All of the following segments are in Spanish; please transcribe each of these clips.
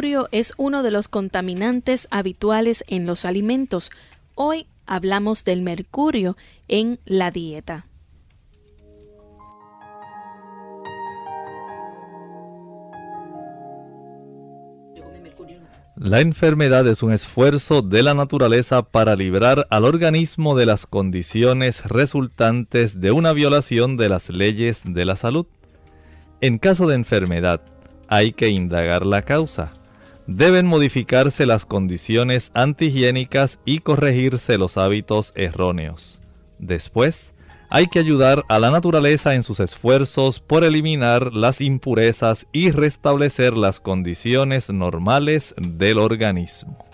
Mercurio es uno de los contaminantes habituales en los alimentos. Hoy hablamos del mercurio en la dieta. La enfermedad es un esfuerzo de la naturaleza para librar al organismo de las condiciones resultantes de una violación de las leyes de la salud. En caso de enfermedad, hay que indagar la causa. Deben modificarse las condiciones antihigiénicas y corregirse los hábitos erróneos. Después, hay que ayudar a la naturaleza en sus esfuerzos por eliminar las impurezas y restablecer las condiciones normales del organismo.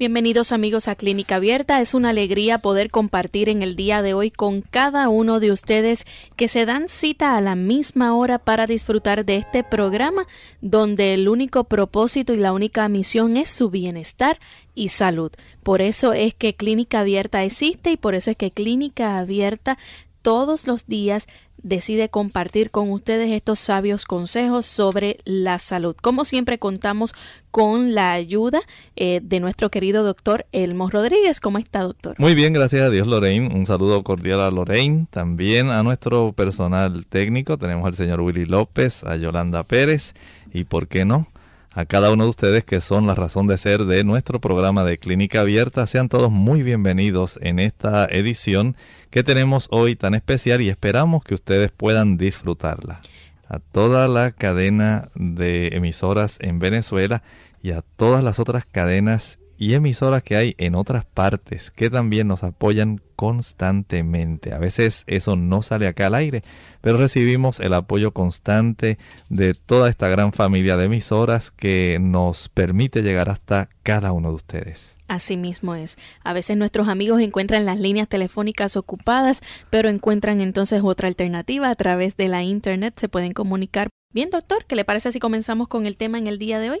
Bienvenidos amigos a Clínica Abierta. Es una alegría poder compartir en el día de hoy con cada uno de ustedes que se dan cita a la misma hora para disfrutar de este programa donde el único propósito y la única misión es su bienestar y salud. Por eso es que Clínica Abierta existe y por eso es que Clínica Abierta todos los días decide compartir con ustedes estos sabios consejos sobre la salud. Como siempre contamos con la ayuda eh, de nuestro querido doctor Elmo Rodríguez. ¿Cómo está, doctor? Muy bien, gracias a Dios, Lorraine. Un saludo cordial a Lorraine. También a nuestro personal técnico. Tenemos al señor Willy López, a Yolanda Pérez y, ¿por qué no? A cada uno de ustedes que son la razón de ser de nuestro programa de Clínica Abierta. Sean todos muy bienvenidos en esta edición que tenemos hoy tan especial y esperamos que ustedes puedan disfrutarla. A toda la cadena de emisoras en Venezuela y a todas las otras cadenas y emisoras que hay en otras partes que también nos apoyan constantemente. A veces eso no sale acá al aire, pero recibimos el apoyo constante de toda esta gran familia de emisoras que nos permite llegar hasta cada uno de ustedes. Así mismo es. A veces nuestros amigos encuentran las líneas telefónicas ocupadas, pero encuentran entonces otra alternativa a través de la internet. Se pueden comunicar. Bien, doctor, ¿qué le parece si comenzamos con el tema en el día de hoy?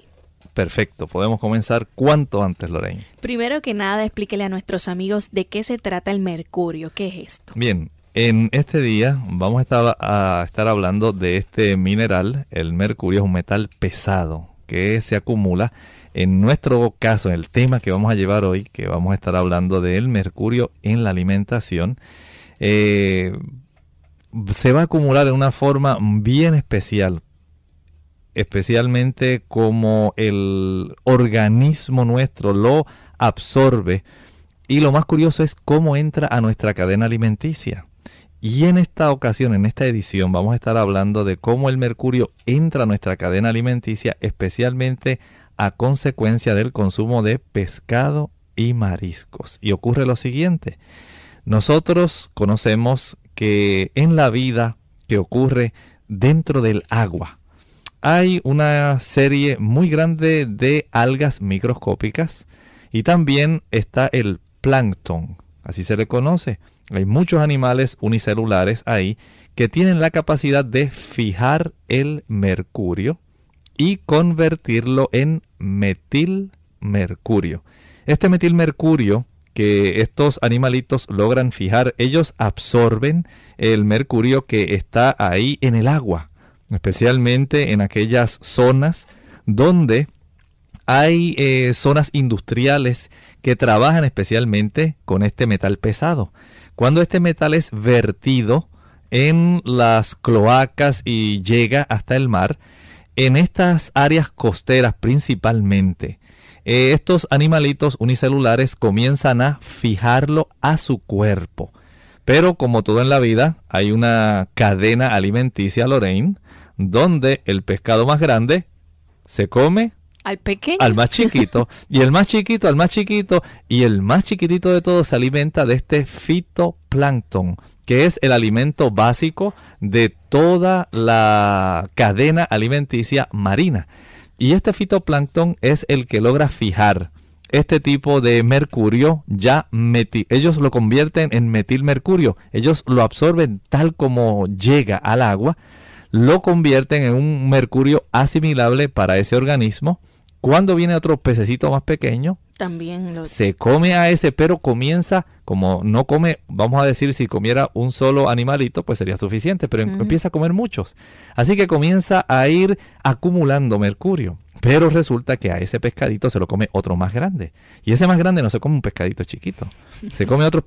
Perfecto, podemos comenzar cuanto antes, Lorraine. Primero que nada, explíquele a nuestros amigos de qué se trata el mercurio, qué es esto. Bien, en este día vamos a estar, a estar hablando de este mineral. El mercurio es un metal pesado que se acumula. En nuestro caso, en el tema que vamos a llevar hoy, que vamos a estar hablando del mercurio en la alimentación, eh, se va a acumular de una forma bien especial especialmente como el organismo nuestro lo absorbe. Y lo más curioso es cómo entra a nuestra cadena alimenticia. Y en esta ocasión, en esta edición, vamos a estar hablando de cómo el mercurio entra a nuestra cadena alimenticia, especialmente a consecuencia del consumo de pescado y mariscos. Y ocurre lo siguiente, nosotros conocemos que en la vida que ocurre dentro del agua, hay una serie muy grande de algas microscópicas y también está el plancton, así se le conoce. Hay muchos animales unicelulares ahí que tienen la capacidad de fijar el mercurio y convertirlo en metilmercurio. Este metilmercurio que estos animalitos logran fijar, ellos absorben el mercurio que está ahí en el agua especialmente en aquellas zonas donde hay eh, zonas industriales que trabajan especialmente con este metal pesado. Cuando este metal es vertido en las cloacas y llega hasta el mar, en estas áreas costeras principalmente, eh, estos animalitos unicelulares comienzan a fijarlo a su cuerpo. Pero como todo en la vida, hay una cadena alimenticia, Lorraine, donde el pescado más grande se come al pequeño. Al más chiquito. y el más chiquito al más chiquito. Y el más chiquitito de todos se alimenta de este fitoplancton, que es el alimento básico de toda la cadena alimenticia marina. Y este fitoplancton es el que logra fijar este tipo de mercurio ya metil. Ellos lo convierten en metilmercurio. Ellos lo absorben tal como llega al agua. Lo convierten en un mercurio asimilable para ese organismo cuando viene otro pececito más pequeño, también se come a ese, pero comienza, como no come, vamos a decir, si comiera un solo animalito, pues sería suficiente, pero em, empieza a comer muchos. Así que comienza a ir acumulando mercurio. Pero resulta que a ese pescadito se lo come otro más grande. Y ese más grande no se come un pescadito chiquito. Se come otros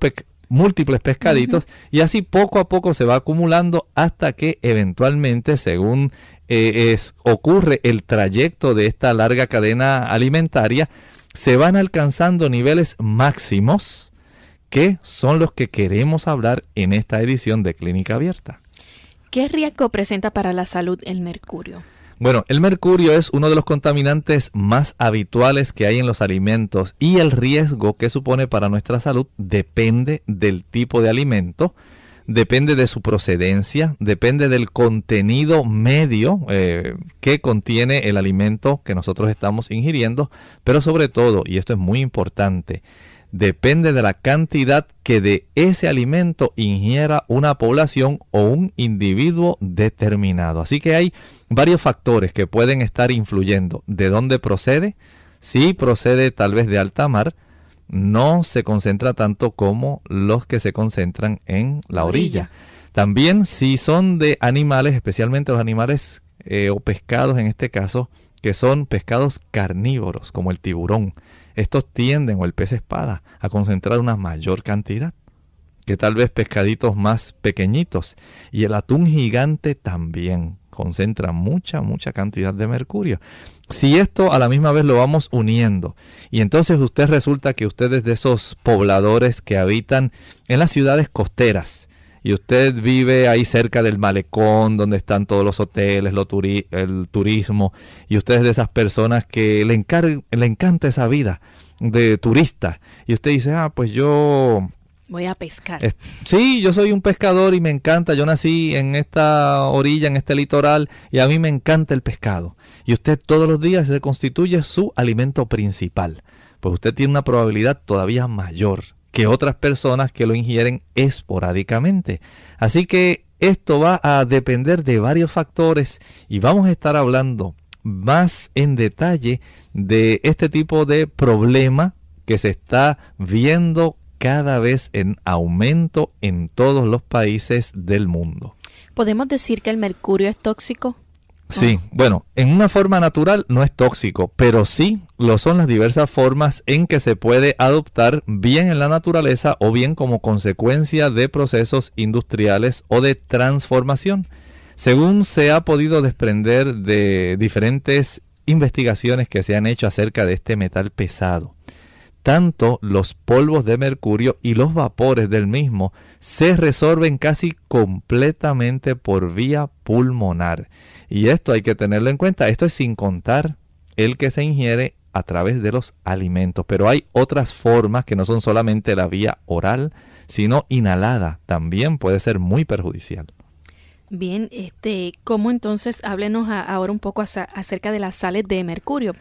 múltiples pescaditos y así poco a poco se va acumulando hasta que eventualmente, según eh, es, ocurre el trayecto de esta larga cadena alimentaria, se van alcanzando niveles máximos que son los que queremos hablar en esta edición de Clínica Abierta. ¿Qué riesgo presenta para la salud el mercurio? Bueno, el mercurio es uno de los contaminantes más habituales que hay en los alimentos y el riesgo que supone para nuestra salud depende del tipo de alimento depende de su procedencia, depende del contenido medio eh, que contiene el alimento que nosotros estamos ingiriendo, pero sobre todo, y esto es muy importante, depende de la cantidad que de ese alimento ingiera una población o un individuo determinado. Así que hay varios factores que pueden estar influyendo. ¿De dónde procede? Si procede tal vez de alta mar, no se concentra tanto como los que se concentran en la orilla. También si son de animales, especialmente los animales eh, o pescados en este caso, que son pescados carnívoros como el tiburón, estos tienden, o el pez espada, a concentrar una mayor cantidad que tal vez pescaditos más pequeñitos. Y el atún gigante también concentra mucha, mucha cantidad de mercurio. Si esto a la misma vez lo vamos uniendo y entonces usted resulta que usted es de esos pobladores que habitan en las ciudades costeras y usted vive ahí cerca del malecón donde están todos los hoteles, lo el turismo y usted es de esas personas que le, le encanta esa vida de turista y usted dice, ah, pues yo Voy a pescar. Sí, yo soy un pescador y me encanta. Yo nací en esta orilla, en este litoral, y a mí me encanta el pescado. Y usted todos los días se constituye su alimento principal. Pues usted tiene una probabilidad todavía mayor que otras personas que lo ingieren esporádicamente. Así que esto va a depender de varios factores y vamos a estar hablando más en detalle de este tipo de problema que se está viendo cada vez en aumento en todos los países del mundo. ¿Podemos decir que el mercurio es tóxico? Sí, bueno, en una forma natural no es tóxico, pero sí lo son las diversas formas en que se puede adoptar bien en la naturaleza o bien como consecuencia de procesos industriales o de transformación. Según se ha podido desprender de diferentes investigaciones que se han hecho acerca de este metal pesado tanto los polvos de mercurio y los vapores del mismo se resorben casi completamente por vía pulmonar. Y esto hay que tenerlo en cuenta. Esto es sin contar el que se ingiere a través de los alimentos. Pero hay otras formas que no son solamente la vía oral, sino inhalada. También puede ser muy perjudicial. Bien, este, ¿cómo entonces háblenos ahora un poco acerca de las sales de mercurio?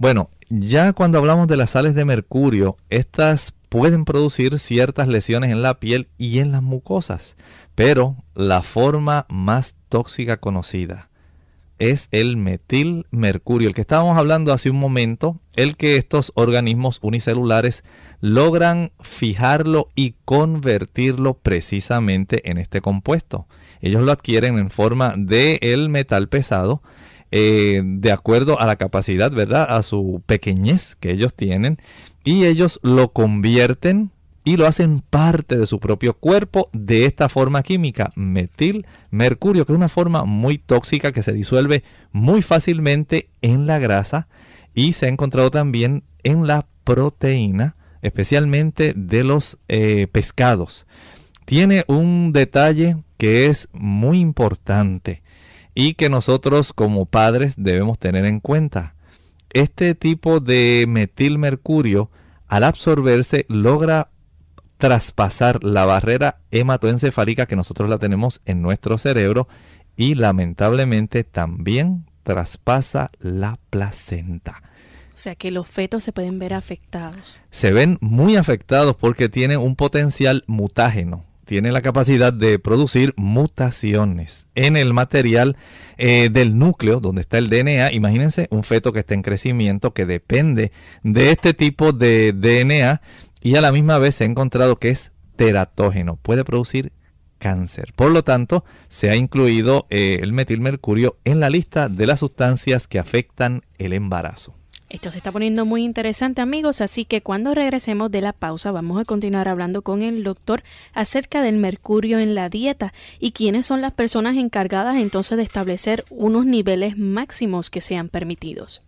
Bueno, ya cuando hablamos de las sales de mercurio, estas pueden producir ciertas lesiones en la piel y en las mucosas, pero la forma más tóxica conocida es el metilmercurio, el que estábamos hablando hace un momento, el que estos organismos unicelulares logran fijarlo y convertirlo precisamente en este compuesto. ellos lo adquieren en forma de el metal pesado, eh, de acuerdo a la capacidad, ¿verdad? A su pequeñez que ellos tienen, y ellos lo convierten y lo hacen parte de su propio cuerpo de esta forma química, metil mercurio, que es una forma muy tóxica que se disuelve muy fácilmente en la grasa y se ha encontrado también en la proteína, especialmente de los eh, pescados. Tiene un detalle que es muy importante y que nosotros como padres debemos tener en cuenta. Este tipo de metilmercurio al absorberse logra traspasar la barrera hematoencefálica que nosotros la tenemos en nuestro cerebro y lamentablemente también traspasa la placenta. O sea que los fetos se pueden ver afectados. Se ven muy afectados porque tienen un potencial mutágeno. Tiene la capacidad de producir mutaciones en el material eh, del núcleo donde está el DNA. Imagínense un feto que está en crecimiento que depende de este tipo de DNA y a la misma vez se ha encontrado que es teratógeno, puede producir cáncer. Por lo tanto, se ha incluido eh, el metilmercurio en la lista de las sustancias que afectan el embarazo. Esto se está poniendo muy interesante amigos, así que cuando regresemos de la pausa vamos a continuar hablando con el doctor acerca del mercurio en la dieta y quiénes son las personas encargadas entonces de establecer unos niveles máximos que sean permitidos.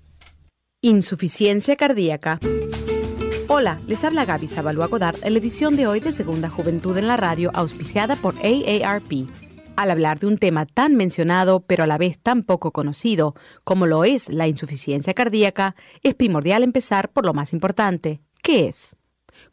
Insuficiencia cardíaca. Hola, les habla Gaby Zabalúa Godard en la edición de hoy de Segunda Juventud en la Radio, auspiciada por AARP. Al hablar de un tema tan mencionado, pero a la vez tan poco conocido, como lo es la insuficiencia cardíaca, es primordial empezar por lo más importante. ¿Qué es?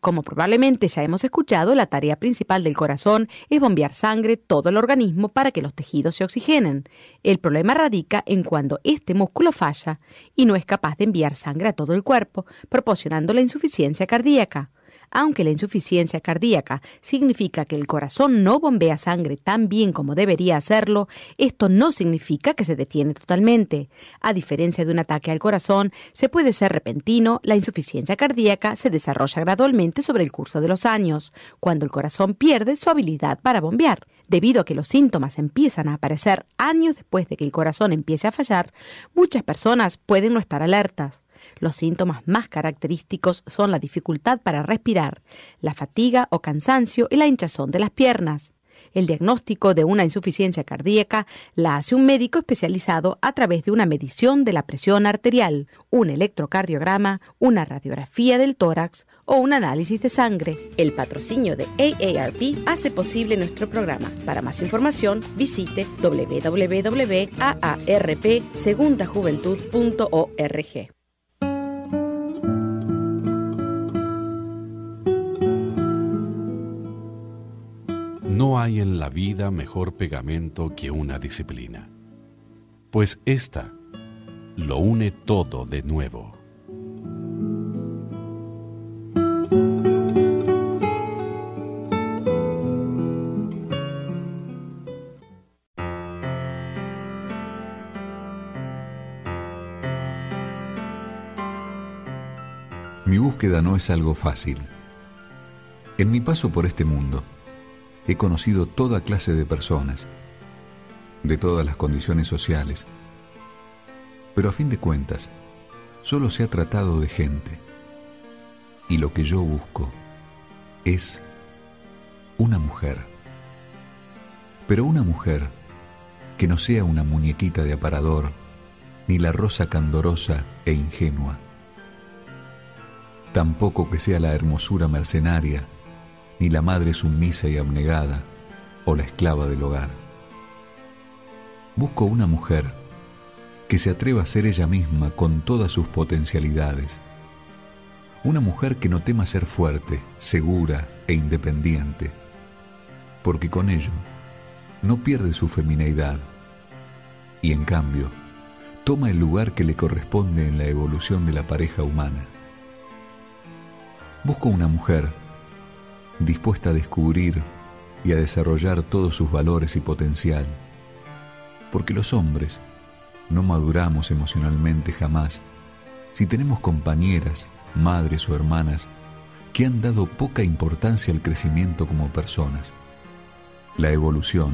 Como probablemente ya hemos escuchado, la tarea principal del corazón es bombear sangre todo el organismo para que los tejidos se oxigenen. El problema radica en cuando este músculo falla y no es capaz de enviar sangre a todo el cuerpo, proporcionando la insuficiencia cardíaca. Aunque la insuficiencia cardíaca significa que el corazón no bombea sangre tan bien como debería hacerlo, esto no significa que se detiene totalmente. A diferencia de un ataque al corazón, se puede ser repentino, la insuficiencia cardíaca se desarrolla gradualmente sobre el curso de los años, cuando el corazón pierde su habilidad para bombear. Debido a que los síntomas empiezan a aparecer años después de que el corazón empiece a fallar, muchas personas pueden no estar alertas. Los síntomas más característicos son la dificultad para respirar, la fatiga o cansancio y la hinchazón de las piernas. El diagnóstico de una insuficiencia cardíaca la hace un médico especializado a través de una medición de la presión arterial, un electrocardiograma, una radiografía del tórax o un análisis de sangre. El patrocinio de AARP hace posible nuestro programa. Para más información, visite www.aarpsegundajuventud.org. No hay en la vida mejor pegamento que una disciplina, pues ésta lo une todo de nuevo. Mi búsqueda no es algo fácil. En mi paso por este mundo, he conocido toda clase de personas, de todas las condiciones sociales, pero a fin de cuentas, solo se ha tratado de gente. Y lo que yo busco es una mujer. Pero una mujer que no sea una muñequita de aparador, ni la rosa candorosa e ingenua. Tampoco que sea la hermosura mercenaria ni la madre sumisa y abnegada o la esclava del hogar. Busco una mujer que se atreva a ser ella misma con todas sus potencialidades. Una mujer que no tema ser fuerte, segura e independiente, porque con ello no pierde su femineidad y en cambio toma el lugar que le corresponde en la evolución de la pareja humana. Busco una mujer dispuesta a descubrir y a desarrollar todos sus valores y potencial. Porque los hombres no maduramos emocionalmente jamás si tenemos compañeras, madres o hermanas que han dado poca importancia al crecimiento como personas. La evolución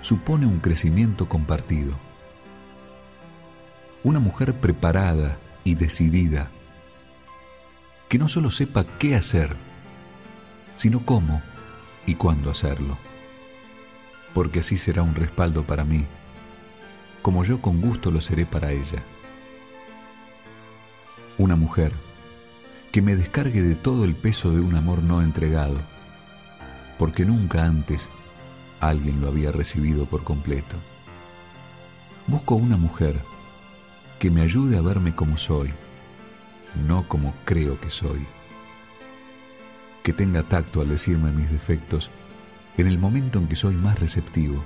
supone un crecimiento compartido. Una mujer preparada y decidida, que no solo sepa qué hacer, sino cómo y cuándo hacerlo, porque así será un respaldo para mí, como yo con gusto lo seré para ella. Una mujer que me descargue de todo el peso de un amor no entregado, porque nunca antes alguien lo había recibido por completo. Busco una mujer que me ayude a verme como soy, no como creo que soy. Que tenga tacto al decirme mis defectos en el momento en que soy más receptivo,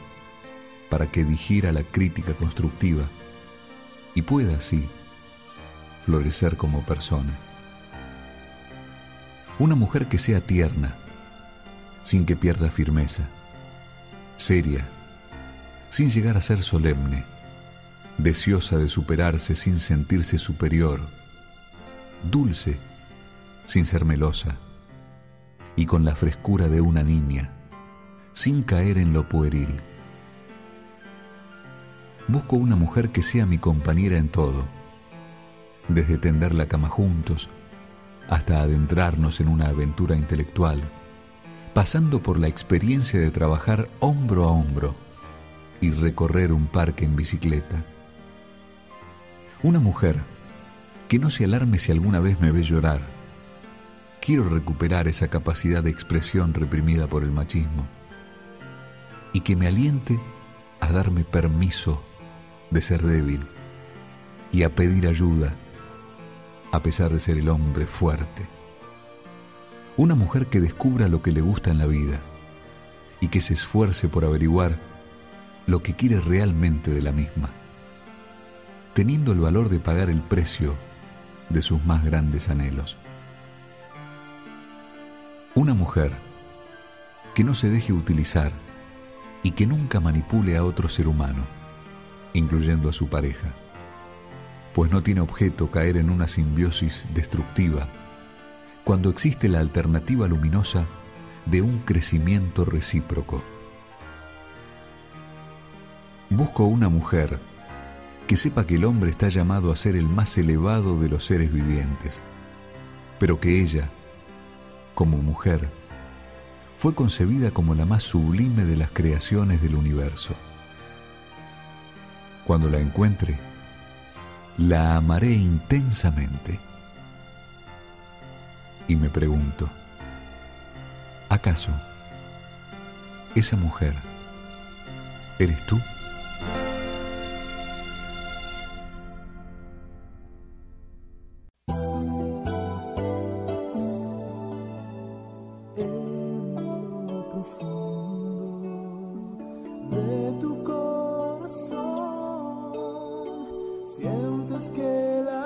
para que digiera la crítica constructiva y pueda así florecer como persona. Una mujer que sea tierna, sin que pierda firmeza seria, sin llegar a ser solemne, deseosa de superarse sin sentirse superior, dulce, sin ser melosa, y con la frescura de una niña, sin caer en lo pueril. Busco una mujer que sea mi compañera en todo, desde tender la cama juntos hasta adentrarnos en una aventura intelectual pasando por la experiencia de trabajar hombro a hombro y recorrer un parque en bicicleta. Una mujer que no se alarme si alguna vez me ve llorar. Quiero recuperar esa capacidad de expresión reprimida por el machismo y que me aliente a darme permiso de ser débil y a pedir ayuda a pesar de ser el hombre fuerte. Una mujer que descubra lo que le gusta en la vida y que se esfuerce por averiguar lo que quiere realmente de la misma, teniendo el valor de pagar el precio de sus más grandes anhelos. Una mujer que no se deje utilizar y que nunca manipule a otro ser humano, incluyendo a su pareja, pues no tiene objeto caer en una simbiosis destructiva cuando existe la alternativa luminosa de un crecimiento recíproco. Busco una mujer que sepa que el hombre está llamado a ser el más elevado de los seres vivientes, pero que ella, como mujer, fue concebida como la más sublime de las creaciones del universo. Cuando la encuentre, la amaré intensamente y me pregunto, ¿acaso esa mujer eres tú? Sientes que la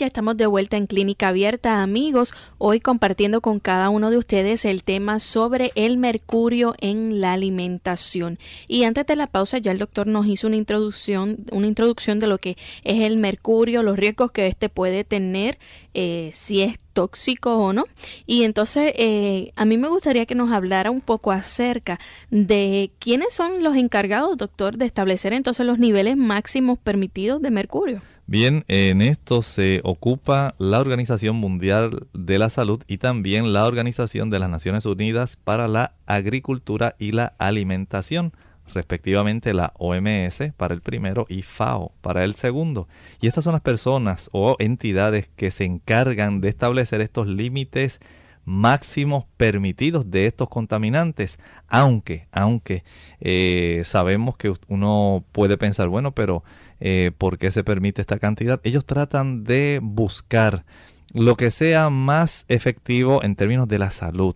ya estamos de vuelta en Clínica Abierta, amigos. Hoy compartiendo con cada uno de ustedes el tema sobre el mercurio en la alimentación. Y antes de la pausa ya el doctor nos hizo una introducción, una introducción de lo que es el mercurio, los riesgos que este puede tener, eh, si es tóxico o no. Y entonces eh, a mí me gustaría que nos hablara un poco acerca de quiénes son los encargados, doctor, de establecer entonces los niveles máximos permitidos de mercurio. Bien, en esto se ocupa la Organización Mundial de la Salud y también la Organización de las Naciones Unidas para la Agricultura y la Alimentación, respectivamente la OMS para el primero y FAO para el segundo. Y estas son las personas o entidades que se encargan de establecer estos límites máximos permitidos de estos contaminantes, aunque, aunque eh, sabemos que uno puede pensar, bueno, pero eh, por qué se permite esta cantidad. Ellos tratan de buscar lo que sea más efectivo en términos de la salud,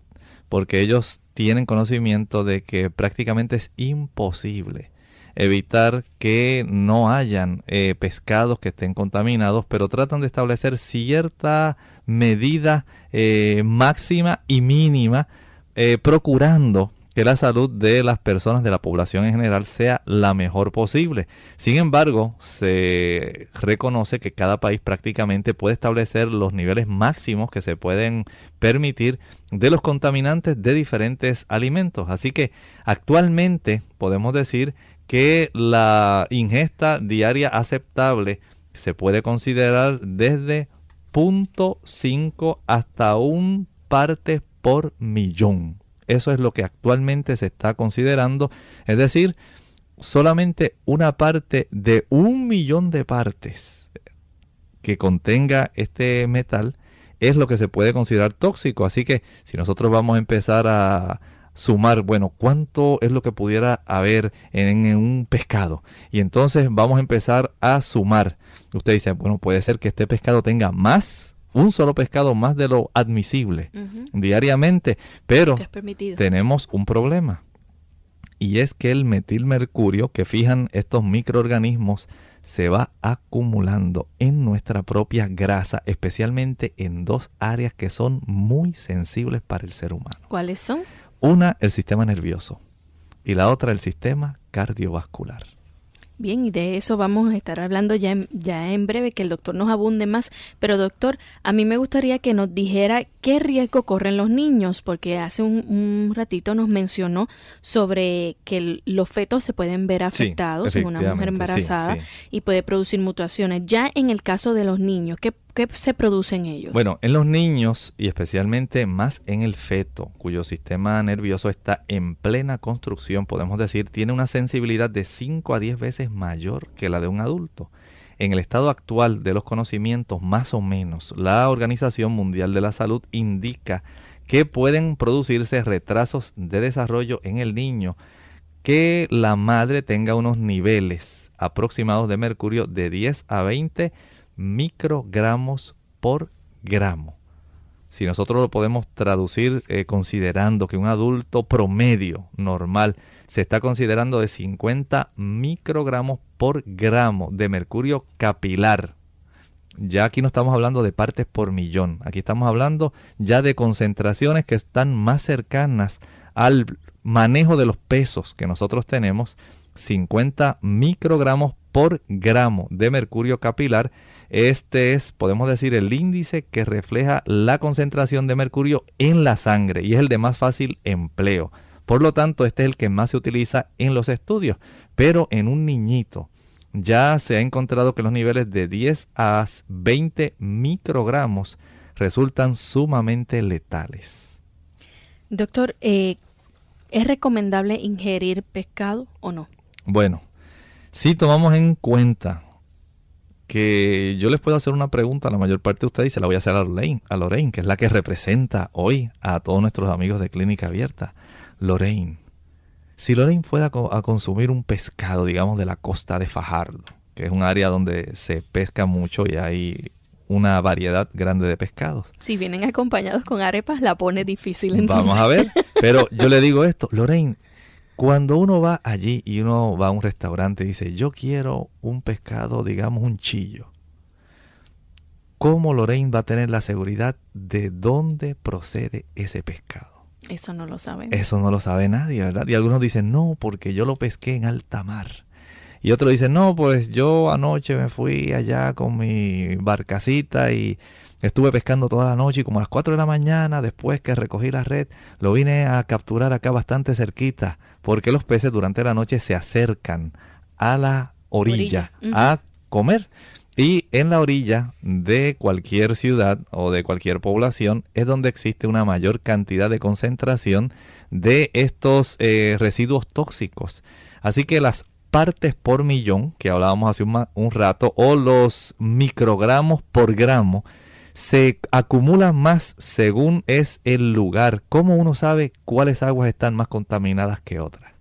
porque ellos tienen conocimiento de que prácticamente es imposible evitar que no hayan eh, pescados que estén contaminados, pero tratan de establecer cierta medida eh, máxima y mínima, procurando que la salud de las personas, de la población en general, sea la mejor posible. Sin embargo, se reconoce que cada país prácticamente puede establecer los niveles máximos que se pueden permitir de los contaminantes de diferentes alimentos. Así que actualmente podemos decir que la ingesta diaria aceptable se puede considerar desde 0.5 hasta un parte por millón eso es lo que actualmente se está considerando. Es decir, solamente una parte de un millón de partes que contenga este metal es lo que se puede considerar tóxico. Así que si nosotros vamos a empezar a sumar, bueno, cuánto es lo que pudiera haber en, un pescado. Y entonces vamos a empezar a sumar. Usted dice, bueno, puede ser que este pescado tenga más un solo pescado más de lo admisible diariamente, pero tenemos un problema. Y es que el metilmercurio que fijan estos microorganismos se va acumulando en nuestra propia grasa, especialmente en dos áreas que son muy sensibles para el ser humano. ¿Cuáles son? Una, el sistema nervioso y la otra, el sistema cardiovascular. Bien, y de eso vamos a estar hablando ya en, ya en breve, que el doctor nos abunde más. Pero doctor, a mí me gustaría que nos dijera qué riesgo corren los niños, porque hace un, ratito nos mencionó sobre que los fetos se pueden ver afectados en una mujer embarazada y puede producir mutaciones. Ya en el caso de los niños, ¿qué ¿Qué se produce en ellos? Bueno, en los niños y especialmente más en el feto, cuyo sistema nervioso está en plena construcción, podemos decir, tiene una sensibilidad de 5 a 10 veces mayor que la de un adulto. En el estado actual de los conocimientos, más o menos, la Organización Mundial de la Salud indica que pueden producirse retrasos de desarrollo en el niño, que la madre tenga unos niveles aproximados de mercurio de 10 a 20 microgramos por gramo. Si nosotros lo podemos traducir eh, considerando que un adulto promedio normal se está considerando de 50 microgramos por gramo de mercurio capilar. Ya aquí no estamos hablando de partes por millón, aquí estamos hablando ya de concentraciones que están más cercanas al manejo de los pesos que nosotros tenemos, 50 microgramos por gramo de mercurio capilar este es, podemos decir, el índice que refleja la concentración de mercurio en la sangre y es el de más fácil empleo. Por lo tanto, este es el que más se utiliza en los estudios. Pero en un niñito ya se ha encontrado que los niveles de 10 a 20 microgramos resultan sumamente letales. Doctor, eh, ¿es recomendable ingerir pescado o no? Bueno, si tomamos en cuenta que yo les puedo hacer una pregunta, la mayor parte de ustedes, y se la voy a hacer a Lorraine, a Lorraine, que es la que representa hoy a todos nuestros amigos de Clínica Abierta. Lorraine, si Lorraine fuera a consumir un pescado, digamos, de la costa de Fajardo, que es un área donde se pesca mucho y hay una variedad grande de pescados. Si vienen acompañados con arepas, la pone difícil entonces. Vamos a ver, pero yo le digo esto, Lorraine, cuando uno va allí y uno va a un restaurante y dice, yo quiero un pescado, digamos un chillo, ¿cómo Lorraine va a tener la seguridad de dónde procede ese pescado? Eso no lo saben. Eso no lo sabe nadie, ¿verdad? Y algunos dicen, no, porque yo lo pesqué en alta mar. Y otros dicen, no, pues yo anoche me fui allá con mi barcacita y Estuve pescando toda la noche y como a las 4 de la mañana, después que recogí la red, lo vine a capturar acá bastante cerquita, porque los peces durante la noche se acercan a la orilla, a comer. Y en la orilla de cualquier ciudad o de cualquier población es donde existe una mayor cantidad de concentración de estos eh, residuos tóxicos. Así que las partes por millón, que hablábamos hace un, un rato, o los microgramos por gramo, se acumulan más según es el lugar. ¿Cómo uno sabe cuáles aguas están más contaminadas que otras?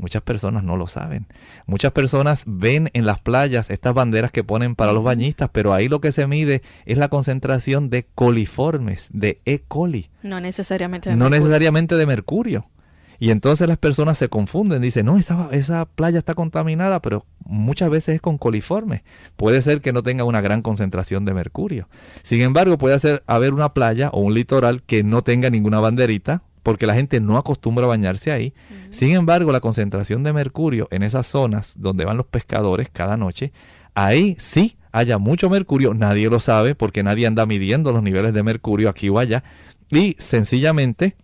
Muchas personas no lo saben. Muchas personas ven en las playas estas banderas que ponen para los bañistas, pero ahí lo que se mide es la concentración de coliformes, de E. coli. No necesariamente de no mercurio. necesariamente de mercurio. Y entonces las personas se confunden, dicen, no, esa, esa playa está contaminada, pero muchas veces es con coliformes. Puede ser que no tenga una gran concentración de mercurio. Sin embargo, puede ser, haber una playa o un litoral que no tenga ninguna banderita, porque la gente no acostumbra a bañarse ahí. Sin embargo, la concentración de mercurio en esas zonas donde van los pescadores cada noche, ahí sí haya mucho mercurio, nadie lo sabe porque nadie anda midiendo los niveles de mercurio aquí o allá. Y sencillamente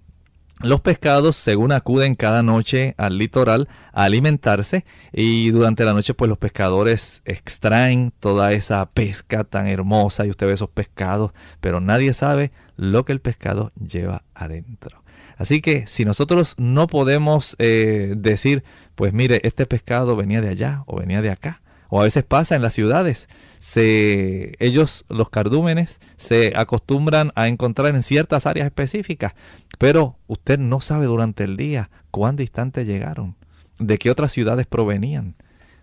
los pescados, según acuden cada noche al litoral a alimentarse y durante la noche pues los pescadores extraen toda esa pesca tan hermosa y usted ve esos pescados, pero nadie sabe lo que el pescado lleva adentro. Así que si nosotros no podemos eh, decir, pues mire, este pescado venía de allá o venía de acá, o a veces pasa en las ciudades, se, ellos, los cardúmenes, se acostumbran a encontrar en ciertas áreas específicas, pero usted no sabe durante el día cuán distante llegaron, de qué otras ciudades provenían,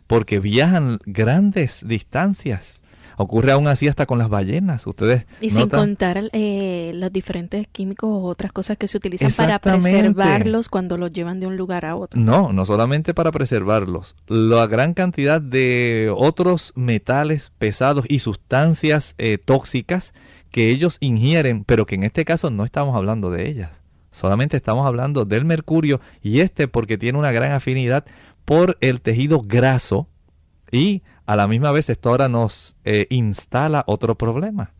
porque viajan grandes distancias. Ocurre aún así hasta con las ballenas. Ustedes y sin contar eh, los diferentes químicos o otras cosas que se utilizan para preservarlos cuando los llevan de un lugar a otro. No, no solamente para preservarlos. La gran cantidad de otros metales pesados y sustancias eh, tóxicas que ellos ingieren, pero que en este caso no estamos hablando de ellas. Solamente estamos hablando del mercurio y este porque tiene una gran afinidad por el tejido graso y a la misma vez esto ahora nos eh, instala otro problema.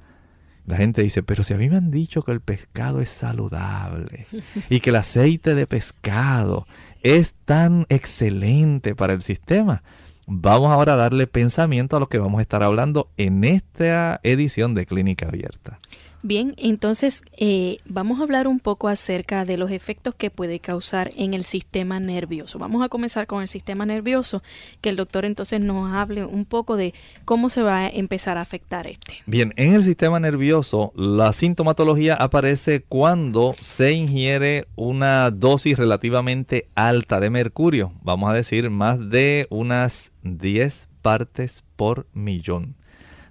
La gente dice, pero si a mí me han dicho que el pescado es saludable y que el aceite de pescado es tan excelente para el sistema, vamos ahora a darle pensamiento a lo que vamos a estar hablando en esta edición de Clínica Abierta. Bien, entonces eh, vamos a hablar un poco acerca de los efectos que puede causar en el sistema nervioso. Vamos a comenzar con el sistema nervioso, que el doctor entonces nos hable un poco de cómo se va a empezar a afectar este. Bien, en el sistema nervioso la sintomatología aparece cuando se ingiere una dosis relativamente alta de mercurio, vamos a decir más de unas 10 partes por millón.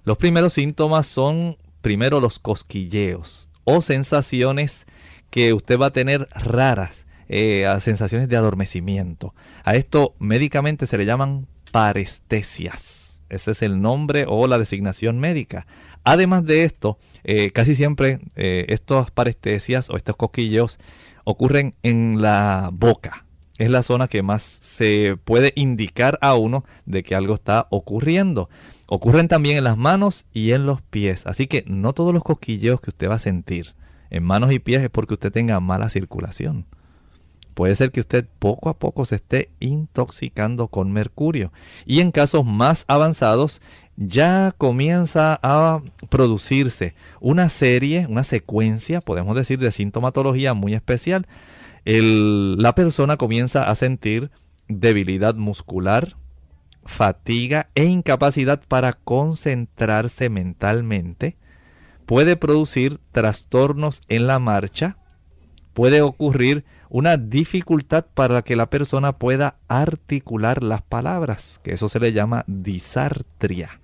Los primeros síntomas son primero los cosquilleos o sensaciones que usted va a tener raras, eh, sensaciones de adormecimiento. A esto médicamente se le llaman parestesias. Ese es el nombre o la designación médica. Además de esto, eh, casi siempre eh, estas parestesias o estos cosquilleos ocurren en la boca. Es la zona que más se puede indicar a uno de que algo está ocurriendo. Ocurren también en las manos y en los pies. Así que no todos los cosquilleos que usted va a sentir en manos y pies es porque usted tenga mala circulación. Puede ser que usted poco a poco se esté intoxicando con mercurio. Y en casos más avanzados ya comienza a producirse una serie, una secuencia, podemos decir, de sintomatología muy especial. La persona comienza a sentir debilidad muscular, fatiga e incapacidad para concentrarse mentalmente. Puede producir trastornos en la marcha. Puede ocurrir una dificultad para que la persona pueda articular las palabras, que eso se le llama disartria.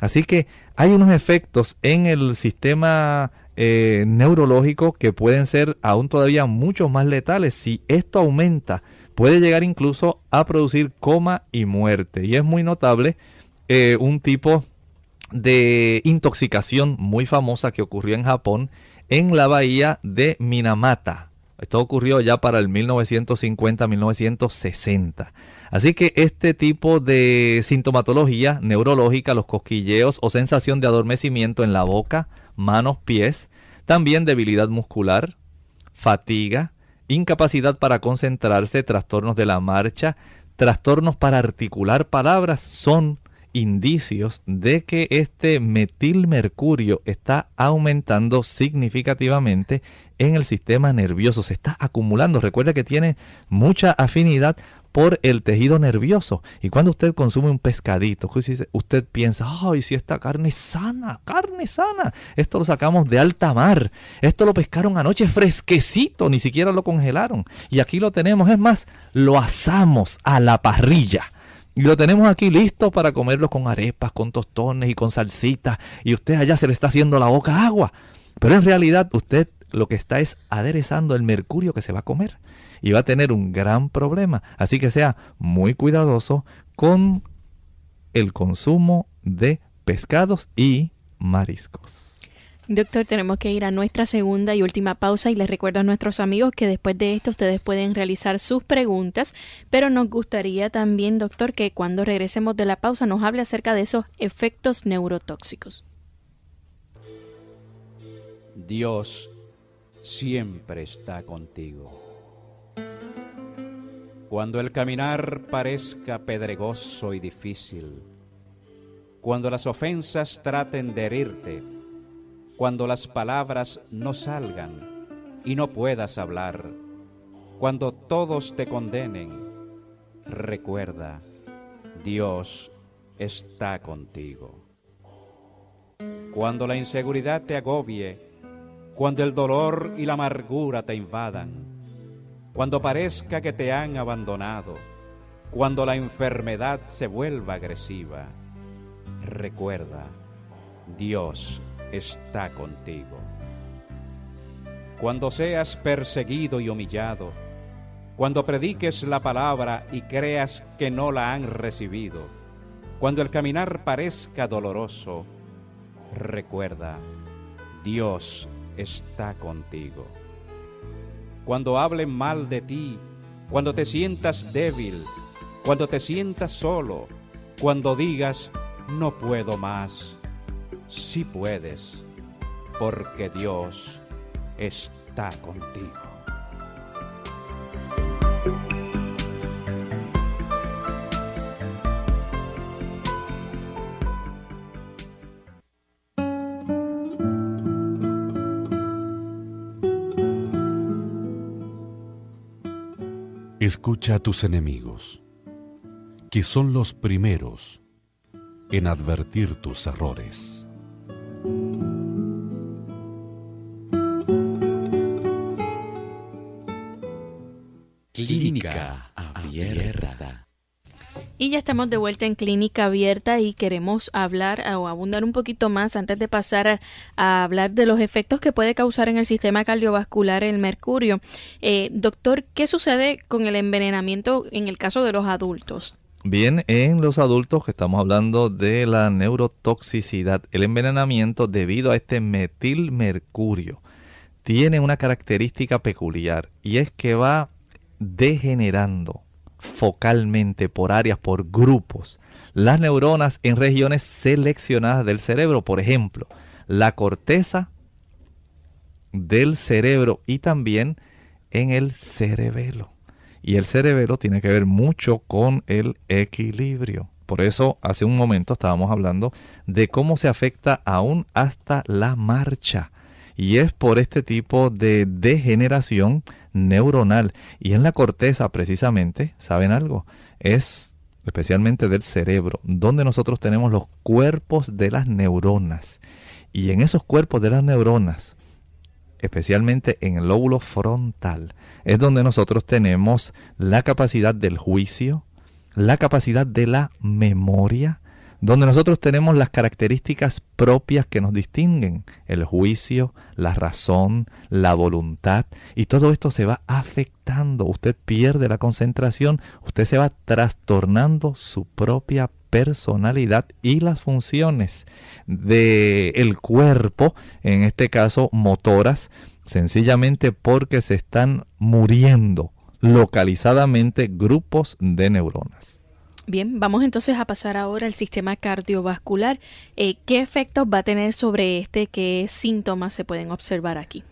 Así que hay unos efectos en el sistema eh, neurológico que pueden ser aún todavía mucho más letales. Si esto aumenta, puede llegar incluso a producir coma y muerte. Y es muy notable eh, un tipo de intoxicación muy famosa que ocurrió en Japón en la bahía de Minamata. Esto ocurrió ya para el 1950-1960. Así que este tipo de sintomatología neurológica, los cosquilleos o sensación de adormecimiento en la boca, manos, pies, también debilidad muscular, fatiga, incapacidad para concentrarse, trastornos de la marcha, trastornos para articular palabras son indicios de que este metilmercurio está aumentando significativamente en el sistema nervioso, se está acumulando. Recuerda que tiene mucha afinidad por el tejido nervioso. Y cuando usted consume un pescadito, usted piensa, ay, si esta carne es sana, carne sana. Esto lo sacamos de alta mar. Esto lo pescaron anoche fresquecito, ni siquiera lo congelaron. Y aquí lo tenemos, es más, lo asamos a la parrilla. Y lo tenemos aquí listo para comerlo con arepas, con tostones y con salsitas. Y usted allá se le está haciendo la boca agua. Pero en realidad usted lo que está es aderezando el mercurio que se va a comer y va a tener un gran problema. Así que sea muy cuidadoso con el consumo de pescados y mariscos. Doctor, tenemos que ir a nuestra segunda y última pausa y les recuerdo a nuestros amigos que después de esto ustedes pueden realizar sus preguntas, pero nos gustaría también, doctor, que cuando regresemos de la pausa nos hable acerca de esos efectos neurotóxicos. Dios siempre está contigo. Cuando el caminar parezca pedregoso y difícil, cuando las ofensas traten de herirte, cuando las palabras no salgan y no puedas hablar, cuando todos te condenen, recuerda, Dios está contigo. Cuando la inseguridad te agobie, cuando el dolor y la amargura te invadan, cuando parezca que te han abandonado, cuando la enfermedad se vuelva agresiva, recuerda, Dios está contigo. Cuando seas perseguido y humillado, cuando prediques la palabra y creas que no la han recibido, cuando el caminar parezca doloroso, recuerda, Dios está contigo cuando hablen mal de ti, cuando te sientas débil, cuando te sientas solo, cuando digas, no puedo más. Sí puedes, porque Dios está contigo. Escucha a tus enemigos, que son los primeros en advertir tus errores. Clínica Abierta. Y ya estamos de vuelta en Clínica Abierta y queremos hablar o abundar un poquito más antes de pasar a, hablar de los efectos que puede causar en el sistema cardiovascular el mercurio. Eh, doctor, ¿qué sucede con el envenenamiento en el caso de los adultos? Bien, en los adultos que estamos hablando de la neurotoxicidad, el envenenamiento debido a este metilmercurio tiene una característica peculiar y es que va degenerando focalmente, por áreas, por grupos, las neuronas en regiones seleccionadas del cerebro, por ejemplo, la corteza del cerebro y también en el cerebelo. Y el cerebelo tiene que ver mucho con el equilibrio. Por eso hace un momento estábamos hablando de cómo se afecta aún hasta la marcha. Y es por este tipo de degeneración neuronal. Y en la corteza, precisamente, ¿saben algo? Es especialmente del cerebro, donde nosotros tenemos los cuerpos de las neuronas. Y en esos cuerpos de las neuronas, especialmente en el lóbulo frontal, es donde nosotros tenemos la capacidad del juicio, la capacidad de la memoria, donde nosotros tenemos las características propias que nos distinguen, el juicio, la razón, la voluntad, y todo esto se va afectando, usted pierde la concentración, usted se va trastornando su propia personalidad y las funciones del cuerpo, en este caso motoras, sencillamente porque se están muriendo localizadamente grupos de neuronas. Bien, vamos entonces a pasar ahora al sistema cardiovascular. Eh, ¿Qué efectos va a tener sobre este? ¿Qué síntomas se pueden observar aquí?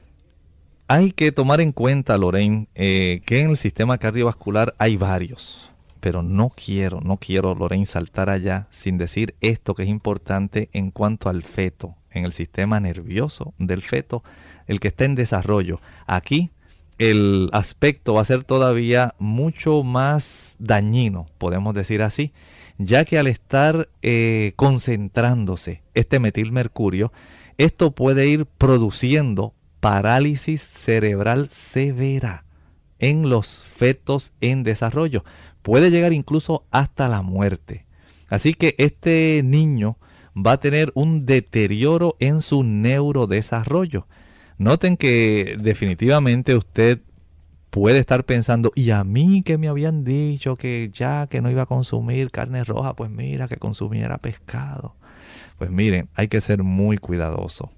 Hay que tomar en cuenta, Lorraine, eh, que en el sistema cardiovascular hay varios. Pero no quiero, no quiero, Lorraine, saltar allá sin decir esto que es importante en cuanto al feto, en el sistema nervioso del feto, el que está en desarrollo. Aquí el aspecto va a ser todavía mucho más dañino, podemos decir así, ya que al estar eh, concentrándose este metilmercurio, esto puede ir produciendo parálisis cerebral severa en los fetos en desarrollo. Puede llegar incluso hasta la muerte. Así que este niño va a tener un deterioro en su neurodesarrollo. Noten que definitivamente usted puede estar pensando, y a mí que me habían dicho que ya que no iba a consumir carne roja, pues mira que consumiera pescado. Pues miren, hay que ser muy cuidadoso.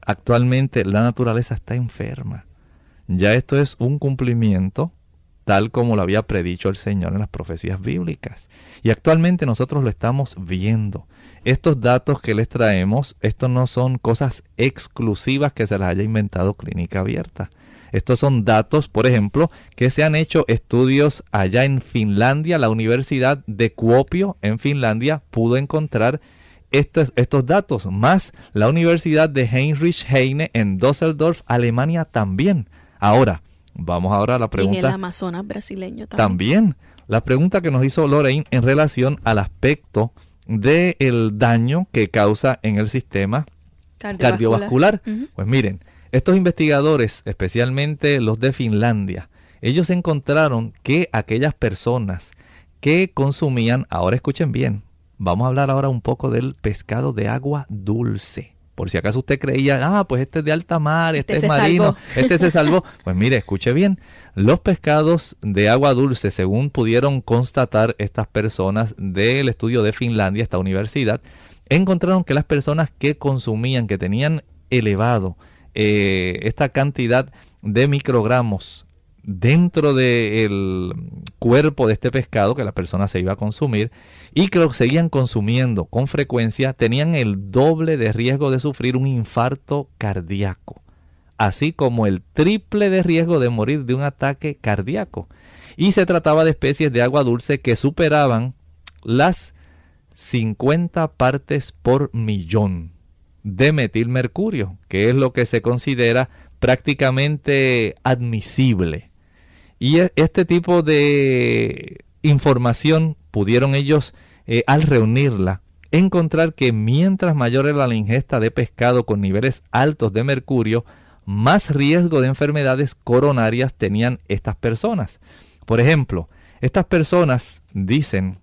Actualmente la naturaleza está enferma. Ya esto es un cumplimiento tal como lo había predicho el Señor en las profecías bíblicas. Y actualmente nosotros lo estamos viendo. Estos datos que les traemos, estos no son cosas exclusivas que se las haya inventado Clínica Abierta. Estos son datos, por ejemplo, que se han hecho estudios allá en Finlandia. La Universidad de Kuopio en Finlandia pudo encontrar estos, estos datos, más la Universidad de Heinrich Heine en Düsseldorf, Alemania también. Ahora, vamos ahora a la pregunta. En el Amazonas brasileño también. También. La pregunta que nos hizo Lorraine en relación al aspecto del daño que causa en el sistema cardiovascular. Pues miren, estos investigadores, especialmente los de Finlandia, ellos encontraron que aquellas personas que consumían, ahora escuchen bien, vamos a hablar ahora un poco del pescado de agua dulce. Por si acaso usted creía, ah, pues este es de alta mar, este, este es marino, este se salvó. Pues mire, escuche bien, los pescados de agua dulce, según pudieron constatar estas personas del estudio de Finlandia, esta universidad, encontraron que las personas que consumían, que tenían elevado eh, esta cantidad de microgramos dentro del cuerpo de este pescado que la persona se iba a consumir y que lo seguían consumiendo con frecuencia, tenían el doble de riesgo de sufrir un infarto cardíaco, así como el triple de riesgo de morir de un ataque cardíaco. Y se trataba de especies de agua dulce que superaban las 50 partes por millón de metilmercurio, que es lo que se considera prácticamente admisible. Y e, este tipo de información pudieron ellos, eh, al reunirla, encontrar que mientras mayor era la ingesta de pescado con niveles altos de mercurio, más riesgo de enfermedades coronarias tenían estas personas. Por ejemplo, estas personas dicen,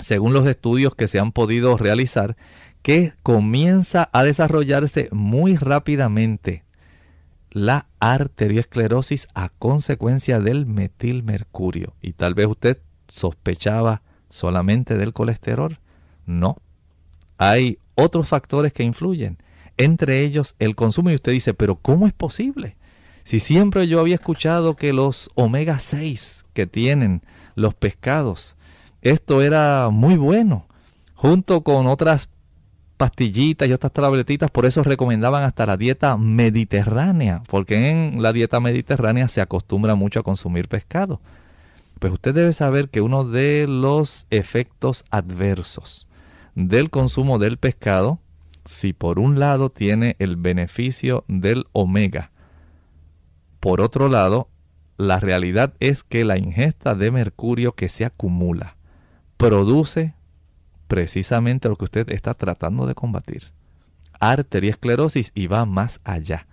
según los estudios que se han podido realizar, que comienza a desarrollarse muy rápidamente la arteriosclerosis a consecuencia del metilmercurio. Y tal vez usted sospechaba solamente del colesterol. No. Hay otros factores que influyen. Entre ellos el consumo. Y usted dice, pero ¿cómo es posible? Si siempre yo había escuchado que los omega 6 que tienen los pescados, esto era muy bueno, junto con otras pastillitas y otras tabletitas, por eso recomendaban hasta la dieta mediterránea, porque en la dieta mediterránea se acostumbra mucho a consumir pescado. Pues usted debe saber que uno de los efectos adversos del consumo del pescado, si por un lado tiene el beneficio del omega, por otro lado, la realidad es que la ingesta de mercurio que se acumula produce precisamente lo que usted está tratando de combatir. Arteriosclerosis y va más allá.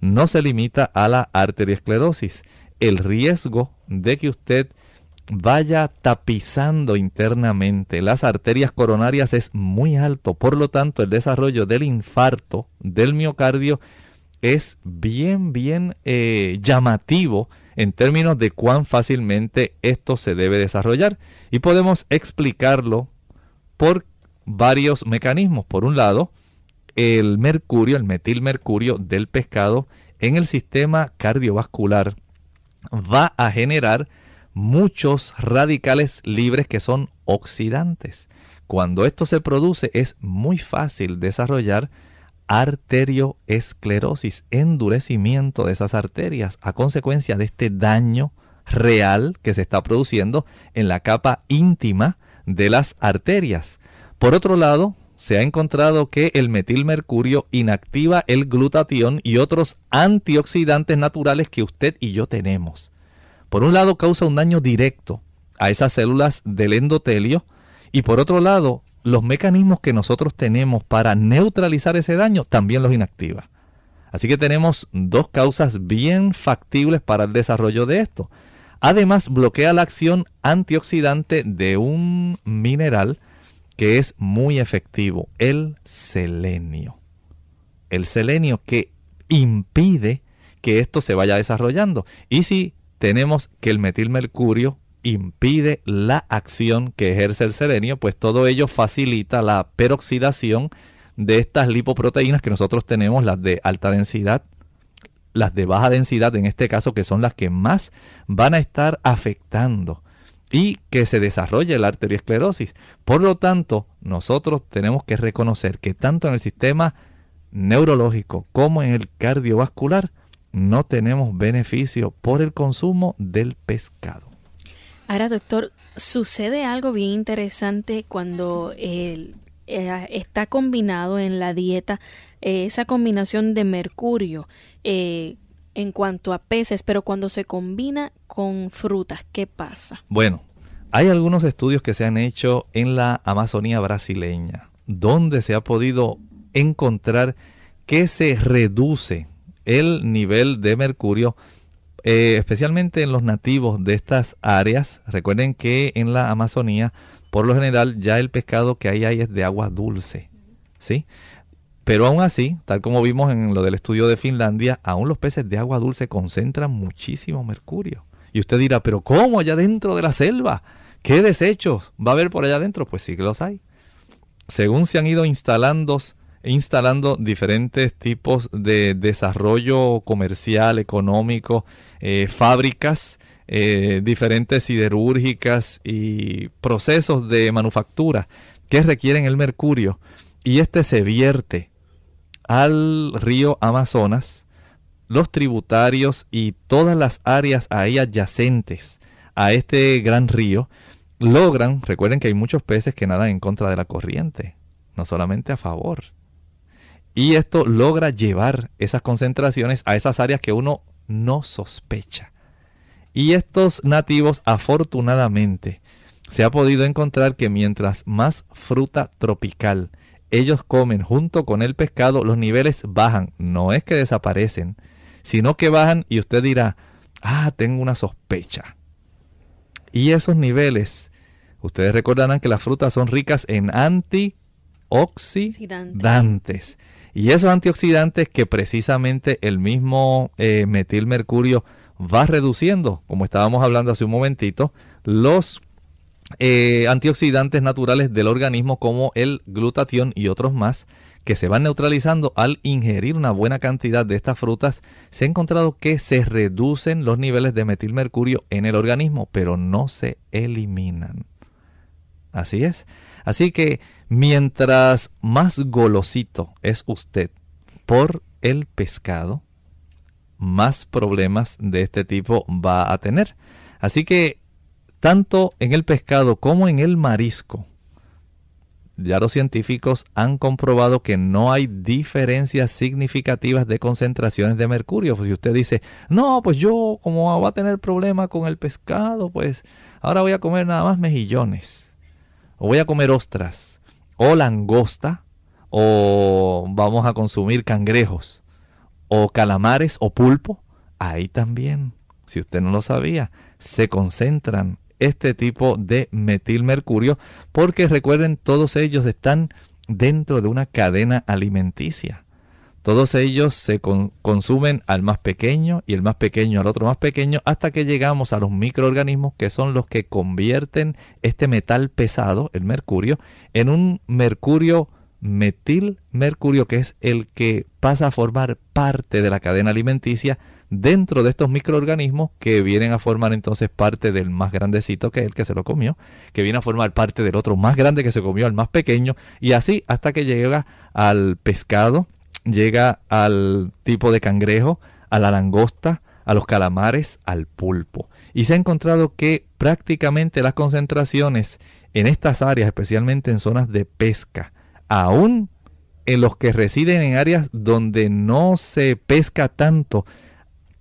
No se limita a la arteriosclerosis. El riesgo de que usted vaya tapizando internamente las arterias coronarias es muy alto. Por lo tanto, el desarrollo del infarto del miocardio es bien, bien eh, llamativo en términos de cuán fácilmente esto se debe desarrollar. Y podemos explicarlo por varios mecanismos. Por un lado, el mercurio, el metilmercurio del pescado en el sistema cardiovascular va a generar muchos radicales libres que son oxidantes. Cuando esto se produce es muy fácil desarrollar arterioesclerosis, endurecimiento de esas arterias a consecuencia de este daño real que se está produciendo en la capa íntima de las arterias. Por otro lado, se ha encontrado que el metilmercurio inactiva el glutatión y otros antioxidantes naturales que usted y yo tenemos. Por un lado causa un daño directo a esas células del endotelio y por otro lado los mecanismos que nosotros tenemos para neutralizar ese daño también los inactiva. Así que tenemos dos causas bien factibles para el desarrollo de esto. Además, bloquea la acción antioxidante de un mineral que es muy efectivo, el selenio. El selenio que impide que esto se vaya desarrollando. Y si tenemos que el metilmercurio impide la acción que ejerce el selenio, pues todo ello facilita la peroxidación de estas lipoproteínas que nosotros tenemos, las de alta densidad, las de baja densidad en este caso, que son las que más van a estar afectando y que se desarrolle la arteriosclerosis. Por lo tanto, nosotros tenemos que reconocer que tanto en el sistema neurológico como en el cardiovascular no tenemos beneficio por el consumo del pescado. Ahora, doctor, sucede algo bien interesante cuando el eh, está combinado en la dieta eh, esa combinación de mercurio eh, en cuanto a peces, pero cuando se combina con frutas, ¿qué pasa? Bueno, hay algunos estudios que se han hecho en la Amazonía brasileña, donde se ha podido encontrar que se reduce el nivel de mercurio, especialmente en los nativos de estas áreas. Recuerden que en la Amazonía por lo general ya el pescado que hay ahí es de agua dulce, ¿sí? Pero aún así, tal como vimos en lo del estudio de Finlandia, aún los peces de agua dulce concentran muchísimo mercurio. Y usted dirá, pero ¿cómo allá dentro de la selva? ¿Qué desechos va a haber por allá adentro? Pues sí que los hay. Según se han ido instalando, diferentes tipos de desarrollo comercial, económico, eh, fábricas, eh, diferentes siderúrgicas y procesos de manufactura que requieren el mercurio y este se vierte al río Amazonas, los tributarios y todas las áreas ahí adyacentes a este gran río logran, recuerden que hay muchos peces que nadan en contra de la corriente, no solamente a favor. Y esto logra llevar esas concentraciones a esas áreas que uno no sospecha. Y estos nativos, afortunadamente, se ha podido encontrar que mientras más fruta tropical ellos comen junto con el pescado, los niveles bajan. No es que desaparecen, sino que bajan y usted dirá, ah, tengo una sospecha. Y esos niveles, ustedes recordarán que las frutas son ricas en antioxidantes. Y esos antioxidantes que precisamente el mismo eh, metilmercurio va reduciendo, como estábamos hablando hace un momentito, los eh, antioxidantes naturales del organismo como el glutatión y otros más que se van neutralizando al ingerir una buena cantidad de estas frutas, se ha encontrado que se reducen los niveles de metilmercurio en el organismo, pero no se eliminan. Así es. Así que mientras más golosito es usted por el pescado, más problemas de este tipo va a tener. Así que tanto en el pescado como en el marisco, ya los científicos han comprobado que no hay diferencias significativas de concentraciones de mercurio. Pues si usted dice, no, pues yo como va a tener problema con el pescado, pues ahora voy a comer nada más mejillones, o voy a comer ostras, o langosta, o vamos a consumir cangrejos o calamares o pulpo, ahí también, si usted no lo sabía, se concentran este tipo de metilmercurio porque recuerden, todos ellos están dentro de una cadena alimenticia. Todos ellos se consumen al más pequeño y el más pequeño al otro más pequeño hasta que llegamos a los microorganismos que son los que convierten este metal pesado, el mercurio, en un mercurio metilmercurio, que es el que pasa a formar parte de la cadena alimenticia dentro de estos microorganismos que vienen a formar entonces parte del más grandecito que es el que se lo comió, que viene a formar parte del otro más grande que se comió al más pequeño y así hasta que llega al pescado, llega al tipo de cangrejo, a la langosta, a los calamares, al pulpo. Y se ha encontrado que prácticamente las concentraciones en estas áreas, especialmente en zonas de pesca, aún en los que residen en áreas donde no se pesca tanto,